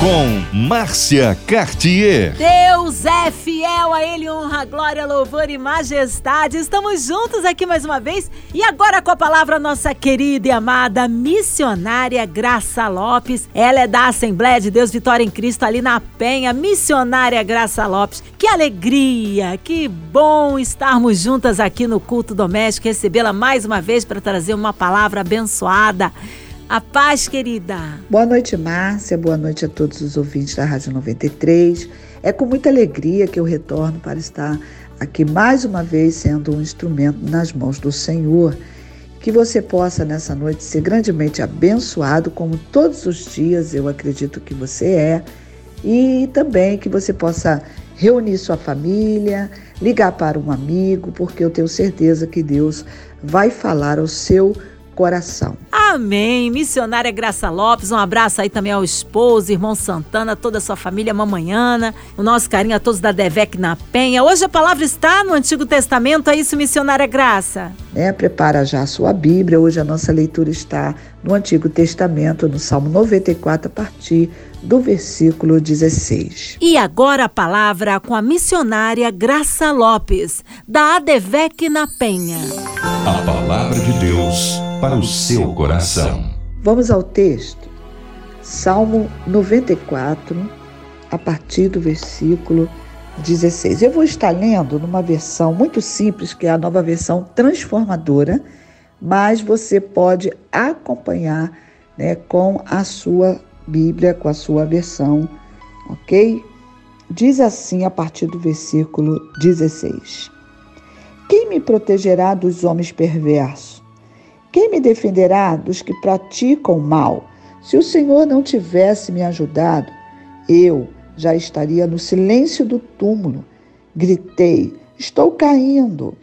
Com Márcia Cartier. Deus é fiel, a Ele honra, glória, louvor e majestade. Estamos juntos aqui mais uma vez e agora com a palavra nossa querida e amada missionária Graça Lopes. Ela é da Assembleia de Deus Vitória em Cristo ali na Penha. Missionária Graça Lopes. Que alegria, que bom estarmos juntas aqui no culto doméstico, recebê-la mais uma vez para trazer uma palavra abençoada. A paz, querida. Boa noite, Márcia. Boa noite a todos os ouvintes da Rádio 93. É com muita alegria que eu retorno para estar aqui mais uma vez sendo um instrumento nas mãos do Senhor. Que você possa nessa noite ser grandemente abençoado, como todos os dias eu acredito que você é, e também que você possa reunir sua família, ligar para um amigo, porque eu tenho certeza que Deus vai falar ao seu coração coração. Amém. Missionária Graça Lopes, um abraço aí também ao esposo, irmão Santana, toda a sua família mamanhana. O nosso carinho a todos da Devec na Penha. Hoje a palavra está no Antigo Testamento, é isso, Missionária Graça? É, prepara já a sua Bíblia. Hoje a nossa leitura está no Antigo Testamento, no Salmo 94, a partir do versículo 16. E agora a palavra com a missionária Graça Lopes, da Adevec na Penha. A palavra de Deus para o seu coração. Vamos ao texto. Salmo 94, a partir do versículo 16. Eu vou estar lendo numa versão muito simples, que é a nova versão transformadora, mas você pode acompanhar né, com a sua Bíblia com a sua versão, ok? Diz assim a partir do versículo 16: Quem me protegerá dos homens perversos? Quem me defenderá dos que praticam mal? Se o Senhor não tivesse me ajudado, eu já estaria no silêncio do túmulo. Gritei: Estou caindo.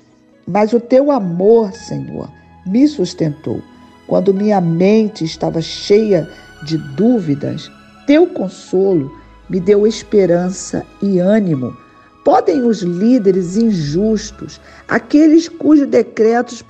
Mas o teu amor, Senhor, me sustentou. Quando minha mente estava cheia de dúvidas, teu consolo me deu esperança e ânimo. Podem os líderes injustos, aqueles cujos decretos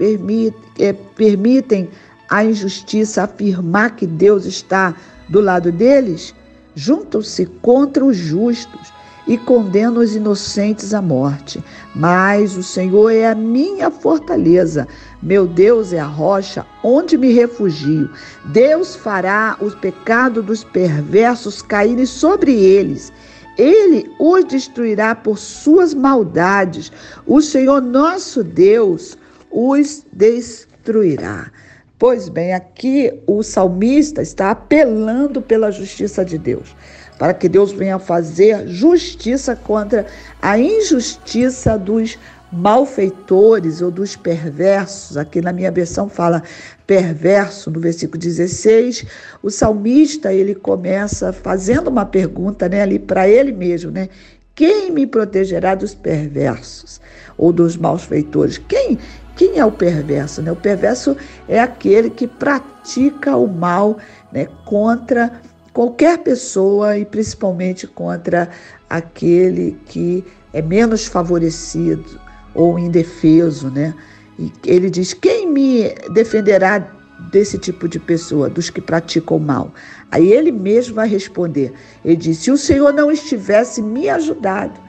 é, permitem a injustiça, afirmar que Deus está do lado deles? Juntam-se contra os justos e condenam os inocentes à morte. Mas o Senhor é a minha fortaleza, meu Deus é a rocha onde me refugio. Deus fará os pecados dos perversos caírem sobre eles. Ele os destruirá por suas maldades. O Senhor nosso Deus os destruirá. Pois bem, aqui o salmista está apelando pela justiça de Deus, para que Deus venha fazer justiça contra a injustiça dos malfeitores ou dos perversos. Aqui na minha versão fala perverso no versículo 16. O salmista, ele começa fazendo uma pergunta, né, ali para ele mesmo, né? Quem me protegerá dos perversos ou dos malfeitores? Quem quem é o perverso? Né? O perverso é aquele que pratica o mal né, contra qualquer pessoa e principalmente contra aquele que é menos favorecido, ou indefeso, né? E ele diz: quem me defenderá desse tipo de pessoa, dos que praticam mal? Aí ele mesmo vai responder: ele diz: se o Senhor não estivesse me ajudado.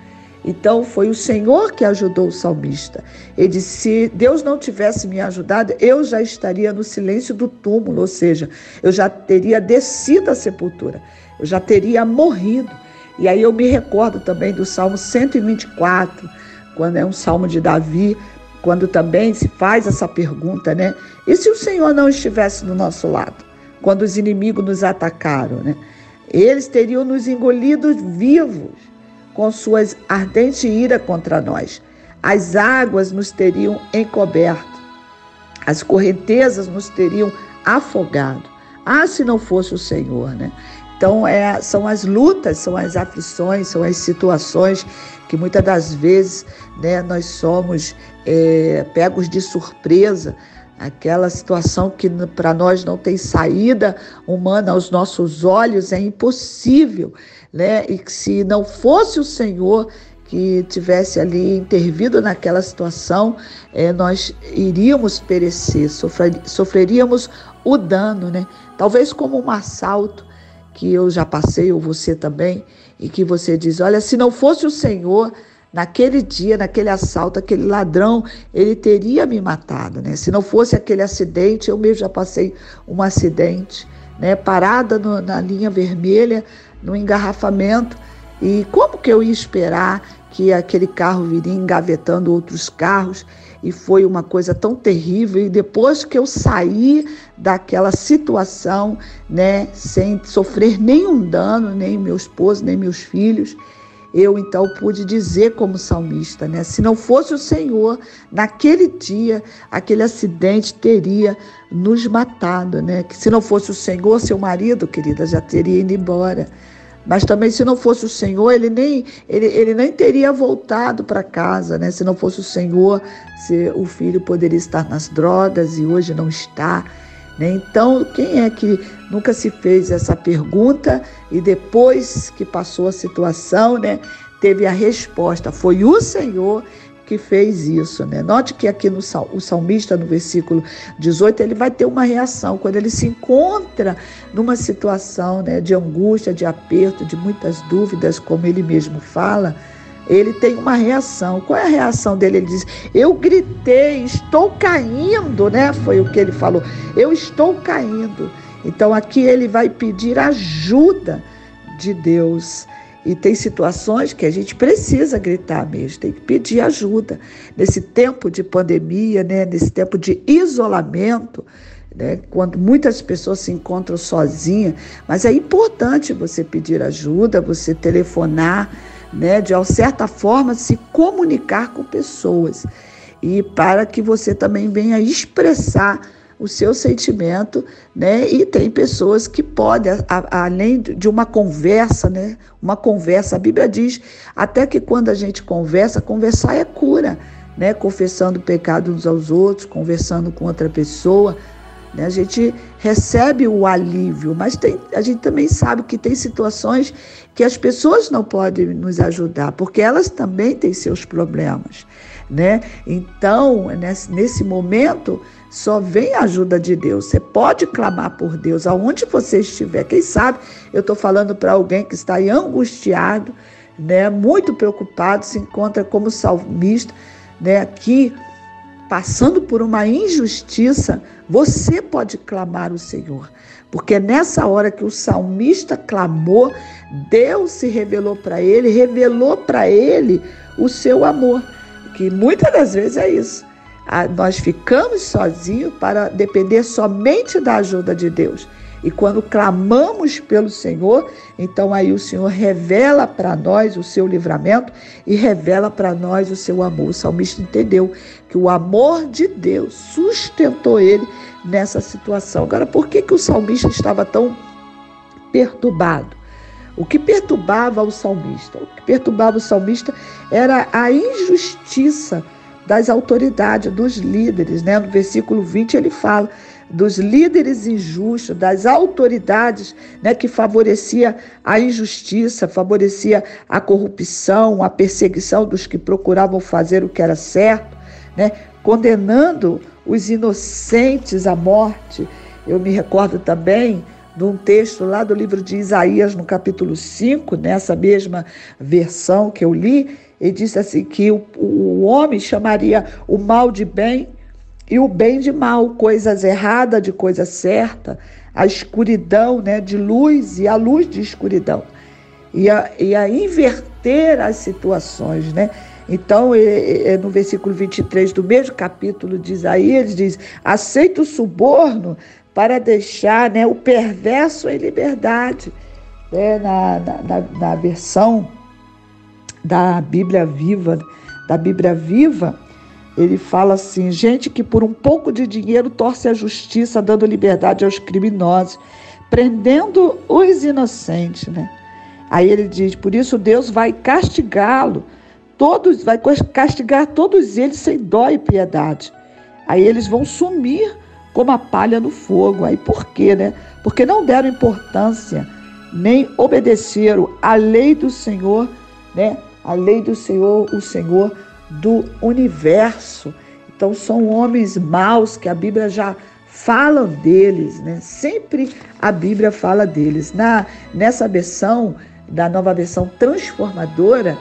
Então foi o Senhor que ajudou o salmista. Ele disse: se Deus não tivesse me ajudado, eu já estaria no silêncio do túmulo, ou seja, eu já teria descido à sepultura, eu já teria morrido. E aí eu me recordo também do Salmo 124 quando é um salmo de Davi, quando também se faz essa pergunta, né? E se o Senhor não estivesse do nosso lado, quando os inimigos nos atacaram, né? Eles teriam nos engolido vivos com suas ardentes ira contra nós. As águas nos teriam encoberto, as correntezas nos teriam afogado. Ah, se não fosse o Senhor, né? Então, é, são as lutas, são as aflições, são as situações que muitas das vezes né, nós somos é, pegos de surpresa, aquela situação que para nós não tem saída humana aos nossos olhos, é impossível, né? E que se não fosse o Senhor que tivesse ali intervido naquela situação, é, nós iríamos perecer, sofrer, sofreríamos o dano, né? Talvez como um assalto que eu já passei, ou você também, e que você diz: olha, se não fosse o Senhor, naquele dia, naquele assalto, aquele ladrão, ele teria me matado, né? Se não fosse aquele acidente, eu mesmo já passei um acidente, né? Parada no, na linha vermelha, no engarrafamento. E como que eu ia esperar que aquele carro viria engavetando outros carros? E foi uma coisa tão terrível. E depois que eu saí daquela situação, né, sem sofrer nenhum dano, nem meu esposo, nem meus filhos, eu então pude dizer como salmista, né? Se não fosse o Senhor, naquele dia, aquele acidente teria nos matado, né? Que se não fosse o Senhor, seu marido, querida, já teria ido embora. Mas também, se não fosse o Senhor, ele nem, ele, ele nem teria voltado para casa, né? Se não fosse o Senhor, se o filho poderia estar nas drogas e hoje não está. Né? Então, quem é que nunca se fez essa pergunta e depois que passou a situação, né, teve a resposta? Foi o Senhor que fez isso, né? Note que aqui no o salmista no versículo 18, ele vai ter uma reação quando ele se encontra numa situação, né, de angústia, de aperto, de muitas dúvidas, como ele mesmo fala, ele tem uma reação. Qual é a reação dele? Ele diz: Eu gritei, estou caindo, né? Foi o que ele falou. Eu estou caindo. Então aqui ele vai pedir ajuda de Deus. E tem situações que a gente precisa gritar mesmo, tem que pedir ajuda. Nesse tempo de pandemia, né, nesse tempo de isolamento, né, quando muitas pessoas se encontram sozinhas, mas é importante você pedir ajuda, você telefonar, né, de certa forma se comunicar com pessoas e para que você também venha expressar o seu sentimento, né? E tem pessoas que podem, além de uma conversa, né? Uma conversa, a Bíblia diz até que quando a gente conversa, conversar é cura, né? Confessando o pecado uns aos outros, conversando com outra pessoa, né? A gente recebe o alívio, mas tem, a gente também sabe que tem situações que as pessoas não podem nos ajudar, porque elas também têm seus problemas. Né? Então, nesse momento, só vem a ajuda de Deus. Você pode clamar por Deus aonde você estiver. Quem sabe eu estou falando para alguém que está aí angustiado, né? muito preocupado, se encontra como salmista, né? aqui passando por uma injustiça, você pode clamar o Senhor. Porque nessa hora que o salmista clamou, Deus se revelou para ele, revelou para ele o seu amor. Que muitas das vezes é isso. Nós ficamos sozinhos para depender somente da ajuda de Deus. E quando clamamos pelo Senhor, então aí o Senhor revela para nós o seu livramento e revela para nós o seu amor. O salmista entendeu que o amor de Deus sustentou ele nessa situação. Agora, por que, que o salmista estava tão perturbado? O que perturbava o salmista? O que perturbava o salmista era a injustiça das autoridades, dos líderes. Né? No versículo 20 ele fala dos líderes injustos, das autoridades né, que favorecia a injustiça, favorecia a corrupção, a perseguição dos que procuravam fazer o que era certo, né, condenando os inocentes à morte. Eu me recordo também de um texto lá do livro de Isaías, no capítulo 5, nessa mesma versão que eu li, ele disse assim que o, o homem chamaria o mal de bem e o bem de mal, coisas erradas de coisa certa, a escuridão né, de luz e a luz de escuridão. E a, e a inverter as situações, né? Então, no versículo 23 do mesmo capítulo de Isaías, ele diz: aceita o suborno para deixar né, o perverso em liberdade. Né, na, na, na versão da Bíblia Viva, da Bíblia Viva, ele fala assim: gente que por um pouco de dinheiro torce a justiça, dando liberdade aos criminosos, prendendo os inocentes, né? Aí ele diz: por isso Deus vai castigá-lo, todos, vai castigar todos eles sem dó e piedade. Aí eles vão sumir como a palha no fogo. Aí por quê, né? Porque não deram importância, nem obedeceram à lei do Senhor, né? A lei do Senhor, o Senhor do universo. Então são homens maus que a Bíblia já fala deles, né? Sempre a Bíblia fala deles. Na nessa versão da nova versão transformadora,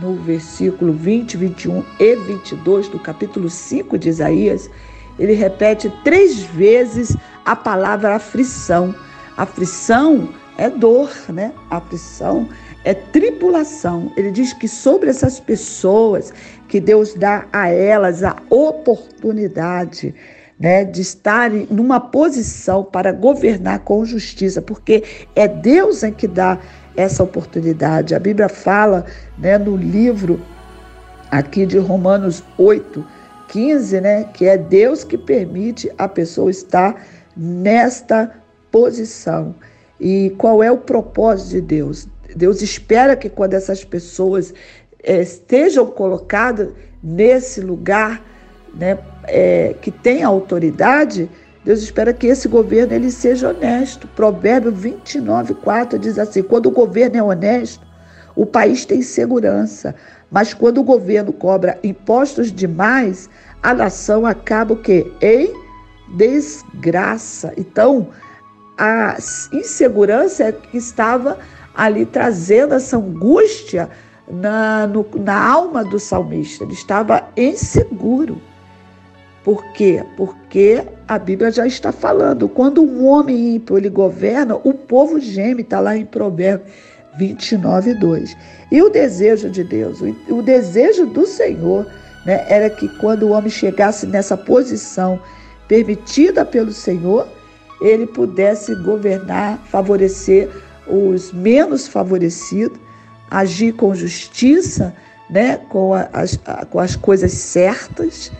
no versículo 20, 21 e 22 do capítulo 5 de Isaías, ele repete três vezes a palavra aflição. Aflição é dor, né? Aflição é tribulação. Ele diz que sobre essas pessoas que Deus dá a elas a oportunidade né, de estarem numa posição para governar com justiça, porque é Deus em que dá essa oportunidade. A Bíblia fala né, no livro aqui de Romanos 8, 15, né, que é Deus que permite a pessoa estar nesta posição. E qual é o propósito de Deus? Deus espera que quando essas pessoas é, estejam colocadas nesse lugar, né, é, que tem autoridade, Deus espera que esse governo ele seja honesto. Provérbio 29, 4 diz assim: quando o governo é honesto, o país tem segurança. Mas quando o governo cobra impostos demais, a nação acaba o quê? Em desgraça. Então, a insegurança é que estava ali trazendo essa angústia na, no, na alma do salmista. Ele estava inseguro. Por quê? Porque a Bíblia já está falando. Quando um homem ímpio ele governa, o povo geme, está lá em Provérbios 29, 2. E o desejo de Deus, o, o desejo do Senhor, né, era que quando o homem chegasse nessa posição permitida pelo Senhor, ele pudesse governar, favorecer os menos favorecidos, agir com justiça, né, com, as, com as coisas certas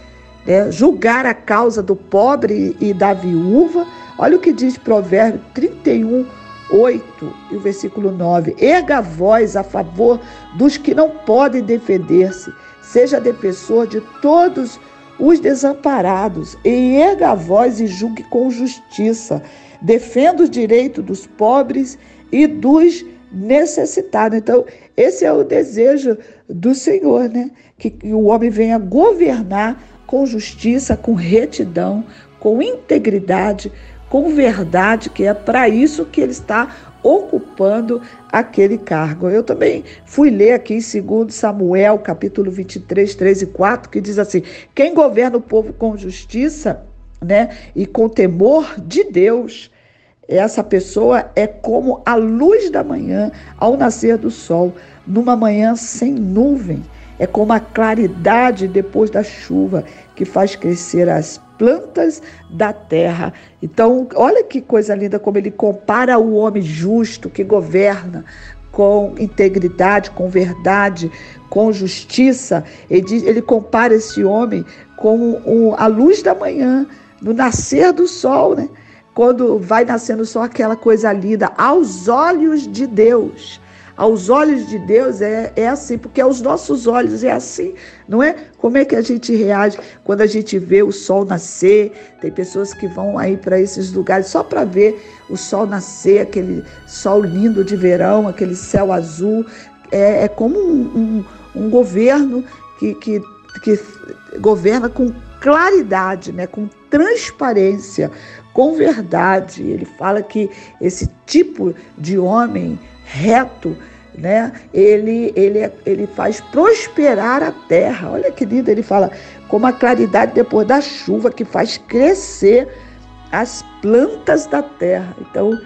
né? julgar a causa do pobre e da viúva. Olha o que diz Provérbio 31, 8 e o versículo 9: Erga a voz a favor dos que não podem defender-se, seja defensor de todos os desamparados, e erga a voz e julgue com justiça, defenda os direitos dos pobres e dos necessitados. Então, esse é o desejo do Senhor, né? Que o homem venha governar com justiça, com retidão, com integridade, com verdade, que é para isso que ele está ocupando aquele cargo. Eu também fui ler aqui em 2 Samuel, capítulo 23, 3 e 4, que diz assim: quem governa o povo com justiça, né, e com temor de Deus, essa pessoa é como a luz da manhã ao nascer do sol, numa manhã sem nuvem. É como a claridade depois da chuva que faz crescer as plantas da terra. Então, olha que coisa linda como ele compara o homem justo que governa com integridade, com verdade, com justiça. Ele, diz, ele compara esse homem com a luz da manhã, no nascer do sol, né? Quando vai nascendo só aquela coisa linda aos olhos de Deus aos olhos de Deus é, é assim, porque aos nossos olhos é assim, não é? Como é que a gente reage quando a gente vê o sol nascer? Tem pessoas que vão aí para esses lugares só para ver o sol nascer, aquele sol lindo de verão, aquele céu azul. É, é como um, um, um governo que, que, que governa com claridade, né? com transparência, com verdade. Ele fala que esse tipo de homem reto, né? Ele, ele, ele faz prosperar a terra. Olha que lindo, ele fala, como a claridade depois da chuva que faz crescer as plantas da terra. Então,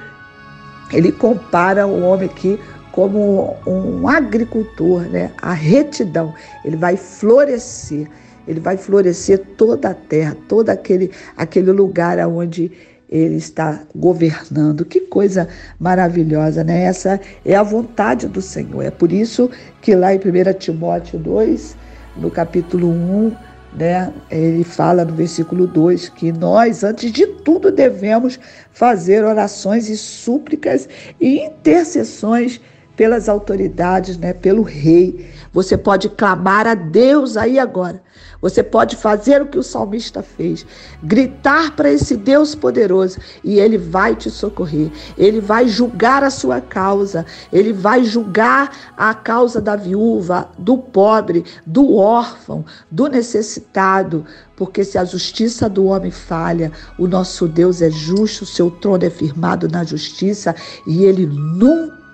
ele compara o homem aqui como um agricultor, né? A retidão, ele vai florescer, ele vai florescer toda a terra, todo aquele, aquele lugar onde ele está governando. Que coisa maravilhosa, né? Essa é a vontade do Senhor. É por isso que lá em 1 Timóteo 2, no capítulo 1, né, ele fala no versículo 2 que nós, antes de tudo, devemos fazer orações e súplicas e intercessões pelas autoridades, né, pelo rei. Você pode clamar a Deus aí agora. Você pode fazer o que o salmista fez, gritar para esse Deus poderoso e ele vai te socorrer. Ele vai julgar a sua causa, ele vai julgar a causa da viúva, do pobre, do órfão, do necessitado, porque se a justiça do homem falha, o nosso Deus é justo, o seu trono é firmado na justiça e ele nunca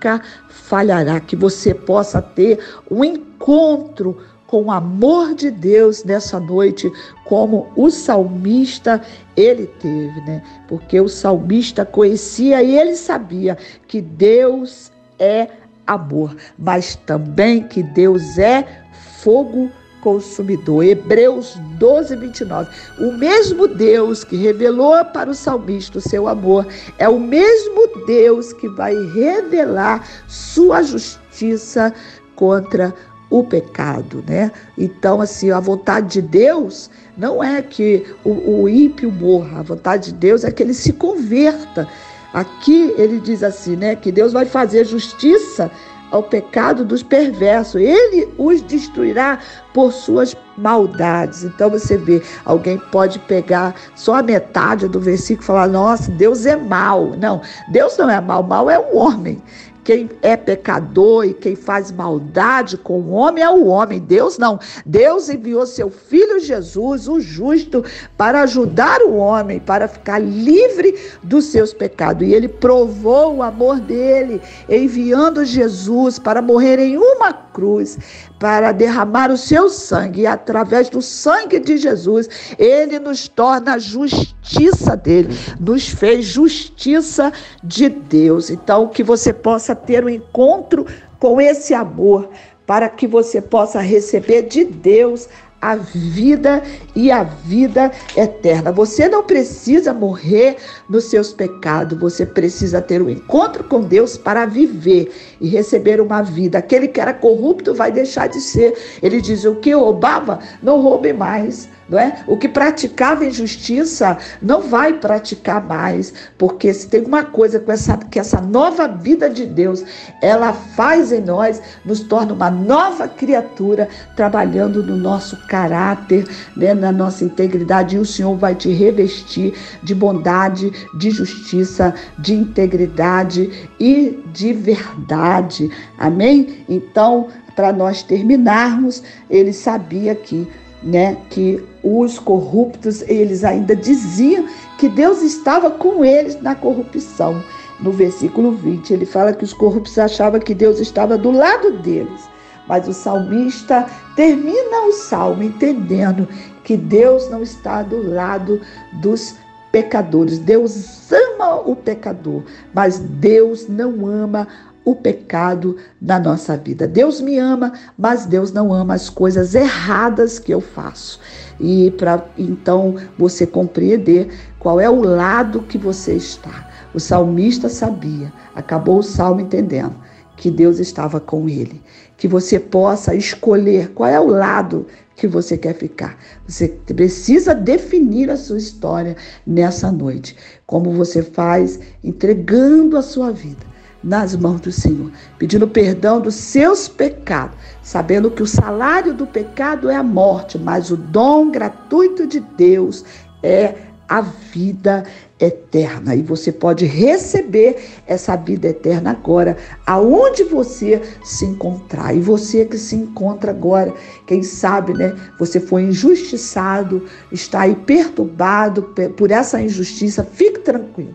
falhará. Que você possa ter um encontro com o amor de Deus nessa noite, como o salmista ele teve, né? Porque o salmista conhecia e ele sabia que Deus é amor, mas também que Deus é fogo consumidor. Hebreus 12, 29. O mesmo Deus que revelou para o salmista o seu amor é o mesmo Deus que vai revelar sua justiça contra o pecado, né? Então, assim, a vontade de Deus não é que o, o ímpio morra, a vontade de Deus é que ele se converta. Aqui ele diz assim, né? Que Deus vai fazer justiça ao pecado dos perversos. Ele os destruirá por suas maldades. Então você vê, alguém pode pegar só a metade do versículo e falar: "Nossa, Deus é mau". Não, Deus não é mau, mal é o homem. Quem é pecador e quem faz maldade com o homem é o homem. Deus não. Deus enviou seu filho Jesus, o justo, para ajudar o homem, para ficar livre dos seus pecados. E ele provou o amor dele, enviando Jesus para morrer em uma cruz, para derramar o seu sangue. E através do sangue de Jesus, ele nos torna a justiça dele, nos fez justiça de Deus. Então, que você possa ter um encontro com esse amor, para que você possa receber de Deus a vida e a vida eterna. Você não precisa morrer nos seus pecados, você precisa ter um encontro com Deus para viver e receber uma vida. Aquele que era corrupto vai deixar de ser. Ele diz: O que roubava, não roube mais não é? O que praticava injustiça não vai praticar mais, porque se tem uma coisa com essa, que essa nova vida de Deus, ela faz em nós, nos torna uma nova criatura, trabalhando no nosso caráter, né, na nossa integridade, e o Senhor vai te revestir de bondade, de justiça, de integridade e de verdade. Amém? Então, para nós terminarmos, ele sabia que né, que os corruptos, eles ainda diziam que Deus estava com eles na corrupção. No versículo 20, ele fala que os corruptos achavam que Deus estava do lado deles. Mas o salmista termina o salmo entendendo que Deus não está do lado dos pecadores. Deus ama o pecador, mas Deus não ama o pecado na nossa vida. Deus me ama, mas Deus não ama as coisas erradas que eu faço. E para então você compreender qual é o lado que você está. O salmista sabia, acabou o salmo entendendo que Deus estava com ele. Que você possa escolher qual é o lado que você quer ficar. Você precisa definir a sua história nessa noite. Como você faz entregando a sua vida nas mãos do Senhor, pedindo perdão dos seus pecados, sabendo que o salário do pecado é a morte, mas o dom gratuito de Deus é a vida eterna. E você pode receber essa vida eterna agora, aonde você se encontrar. E você que se encontra agora, quem sabe, né? Você foi injustiçado, está aí perturbado por essa injustiça, fique tranquilo.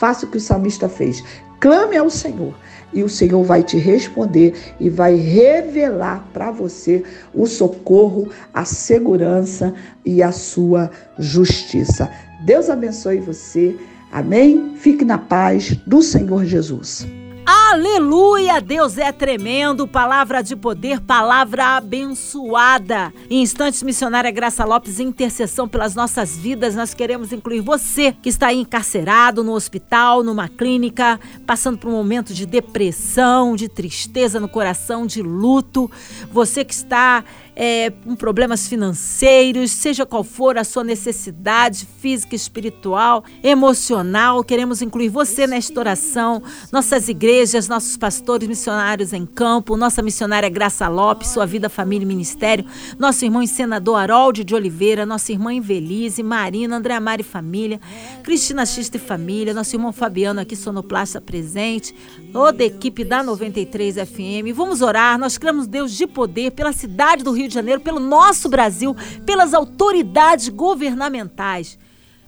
Faça o que o salmista fez. Clame ao Senhor e o Senhor vai te responder e vai revelar para você o socorro, a segurança e a sua justiça. Deus abençoe você. Amém? Fique na paz do Senhor Jesus. Aleluia! Deus é tremendo, palavra de poder, palavra abençoada. Em instantes, missionária Graça Lopes, intercessão pelas nossas vidas, nós queremos incluir você que está aí encarcerado no hospital, numa clínica, passando por um momento de depressão, de tristeza no coração, de luto. Você que está é, com problemas financeiros, seja qual for a sua necessidade física, espiritual, emocional, queremos incluir você nesta oração, nossas igrejas nossos pastores missionários em campo, nossa missionária Graça Lopes, sua vida, família e ministério, nosso irmão e senador Harold de Oliveira, nossa irmã Invelise, Marina, André Mari Família, Cristina Xista e Família, nosso irmão Fabiano aqui, sonoplasta presente, toda a equipe da 93 FM. Vamos orar, nós cremos Deus de poder pela cidade do Rio de Janeiro, pelo nosso Brasil, pelas autoridades governamentais.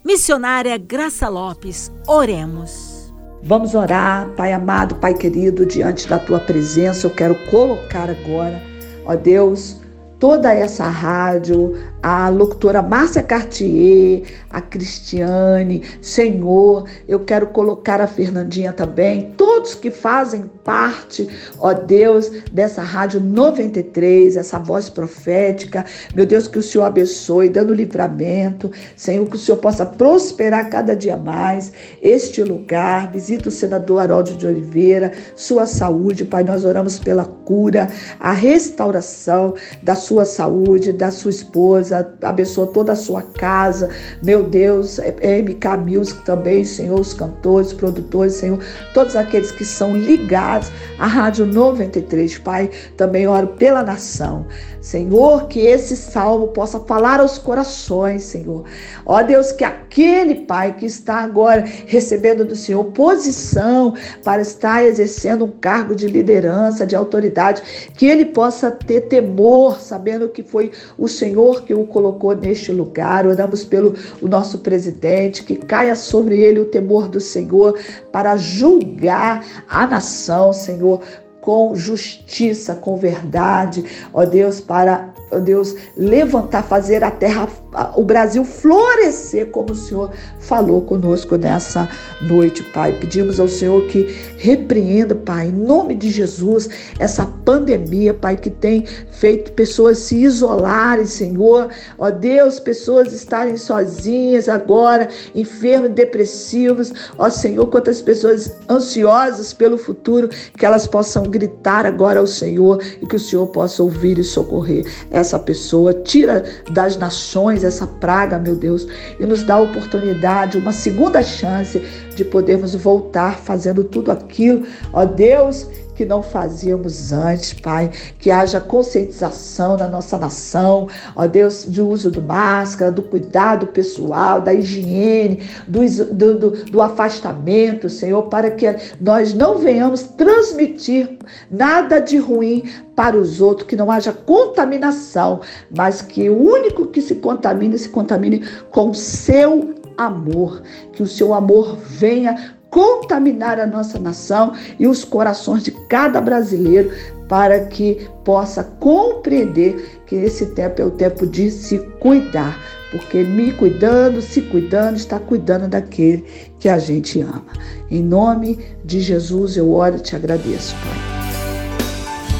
Missionária Graça Lopes, oremos. Vamos orar, Pai amado, Pai querido, diante da tua presença, eu quero colocar agora, ó Deus, toda essa rádio, a locutora Márcia Cartier, a Cristiane, Senhor, eu quero colocar a Fernandinha também, todos que fazem parte, ó Deus, dessa rádio 93, essa voz profética. Meu Deus, que o Senhor abençoe, dando livramento, Senhor, que o Senhor possa prosperar cada dia mais este lugar. Visita o senador Haroldo de Oliveira, sua saúde, Pai, nós oramos pela cura, a restauração da sua saúde, da sua esposa abençoa toda a sua casa. Meu Deus, MK Music também, Senhor, os cantores, produtores, Senhor, todos aqueles que são ligados à Rádio 93, Pai, também oro pela nação. Senhor, que esse salmo possa falar aos corações, Senhor. Ó Deus, que aquele Pai que está agora recebendo do Senhor posição para estar exercendo um cargo de liderança, de autoridade, que ele possa ter temor, sabendo que foi o Senhor que o colocou neste lugar. Oramos pelo o nosso presidente, que caia sobre ele o temor do Senhor para julgar a nação, Senhor com justiça, com verdade, ó Deus, para ó Deus, levantar, fazer a terra, o Brasil florescer como o Senhor falou conosco nessa noite, Pai. Pedimos ao Senhor que repreenda, Pai, em nome de Jesus, essa pandemia, Pai, que tem feito pessoas se isolarem, Senhor. Ó Deus, pessoas estarem sozinhas agora, enfermas, depressivos. Ó Senhor, quantas pessoas ansiosas pelo futuro, que elas possam gritar agora ao Senhor e que o Senhor possa ouvir e socorrer essa pessoa, tira das nações essa praga, meu Deus, e nos dá a oportunidade, uma segunda chance de podermos voltar fazendo tudo aquilo, ó Deus, que não fazíamos antes, Pai. Que haja conscientização na nossa nação, ó Deus, do uso do máscara, do cuidado pessoal, da higiene, do, do, do, do afastamento, Senhor, para que nós não venhamos transmitir nada de ruim para os outros, que não haja contaminação, mas que o único que se contamine, se contamine com o seu amor, que o seu amor venha contaminar a nossa nação e os corações de cada brasileiro para que possa compreender que esse tempo é o tempo de se cuidar, porque me cuidando, se cuidando, está cuidando daquele que a gente ama. Em nome de Jesus eu oro e te agradeço, Pai.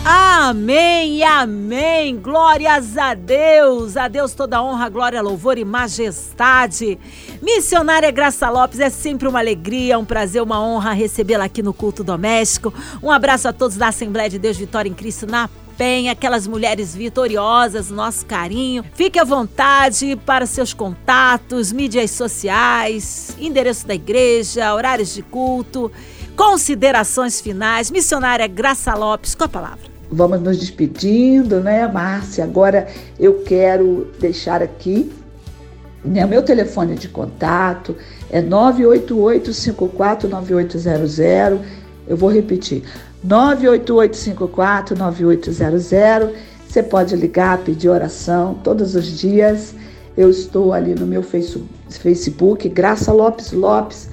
Amém amém. Glórias a Deus. A Deus toda honra, glória, louvor e majestade. Missionária Graça Lopes, é sempre uma alegria, um prazer, uma honra recebê-la aqui no culto doméstico. Um abraço a todos da Assembleia de Deus Vitória em Cristo na Penha, aquelas mulheres vitoriosas, nosso carinho. Fique à vontade para seus contatos, mídias sociais, endereço da igreja, horários de culto, considerações finais. Missionária Graça Lopes, com a palavra vamos nos despedindo, né, Márcia? Agora eu quero deixar aqui né, meu telefone de contato é 988-549800. Eu vou repetir: 988-549800. Você pode ligar, pedir oração todos os dias. Eu estou ali no meu Facebook, Graça Lopes Lopes,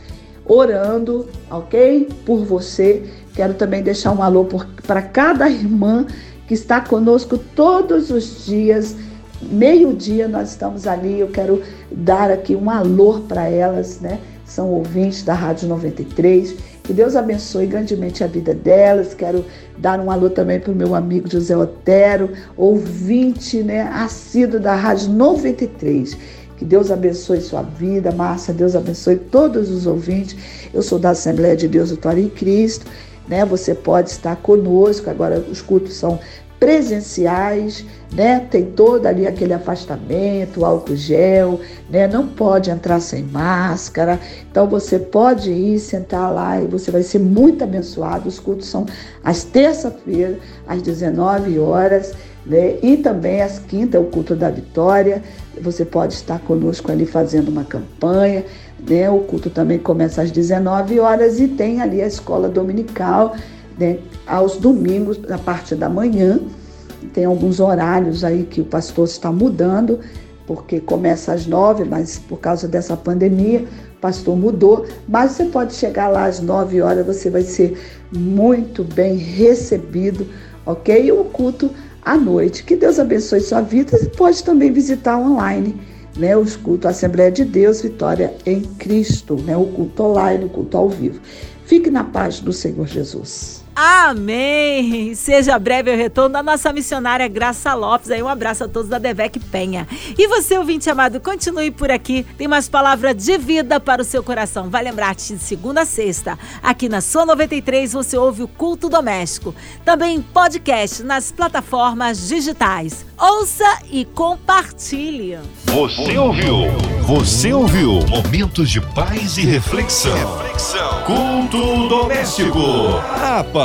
orando, ok? Por você Quero também deixar um alô para cada irmã que está conosco todos os dias. Meio-dia nós estamos ali. Eu quero dar aqui um alô para elas, né? São ouvintes da Rádio 93. Que Deus abençoe grandemente a vida delas. Quero dar um alô também para o meu amigo José Otero, ouvinte, né, assíduo da Rádio 93. Que Deus abençoe sua vida, Márcia. Deus abençoe todos os ouvintes. Eu sou da Assembleia de Deus Vitória em Cristo né? Você pode estar conosco. Agora os cultos são presenciais, né? Tem todo ali aquele afastamento, álcool gel, né? Não pode entrar sem máscara. Então você pode ir sentar lá e você vai ser muito abençoado. Os cultos são às terça-feira, às 19 horas, né? E também às quinta, o culto da vitória. Você pode estar conosco ali fazendo uma campanha. Né? O culto também começa às 19 horas e tem ali a escola dominical né? aos domingos, na parte da manhã. Tem alguns horários aí que o pastor está mudando, porque começa às nove, mas por causa dessa pandemia, o pastor mudou. Mas você pode chegar lá às nove horas, você vai ser muito bem recebido, ok? E o culto à noite. Que Deus abençoe sua vida e pode também visitar online. Né, os cultos Assembleia de Deus, Vitória em Cristo, né, o culto online, o culto ao vivo. Fique na paz do Senhor Jesus. Amém! Seja breve o retorno da nossa missionária Graça Lopes. Aí um abraço a todos da Devec Penha. E você, ouvinte amado, continue por aqui. Tem mais palavra de vida para o seu coração. Vai lembrar-te de segunda a sexta. Aqui na sua 93 você ouve o Culto Doméstico. Também podcast nas plataformas digitais. Ouça e compartilhe. Você ouviu? Você ouviu? Momentos de paz e reflexão. reflexão. Culto doméstico. A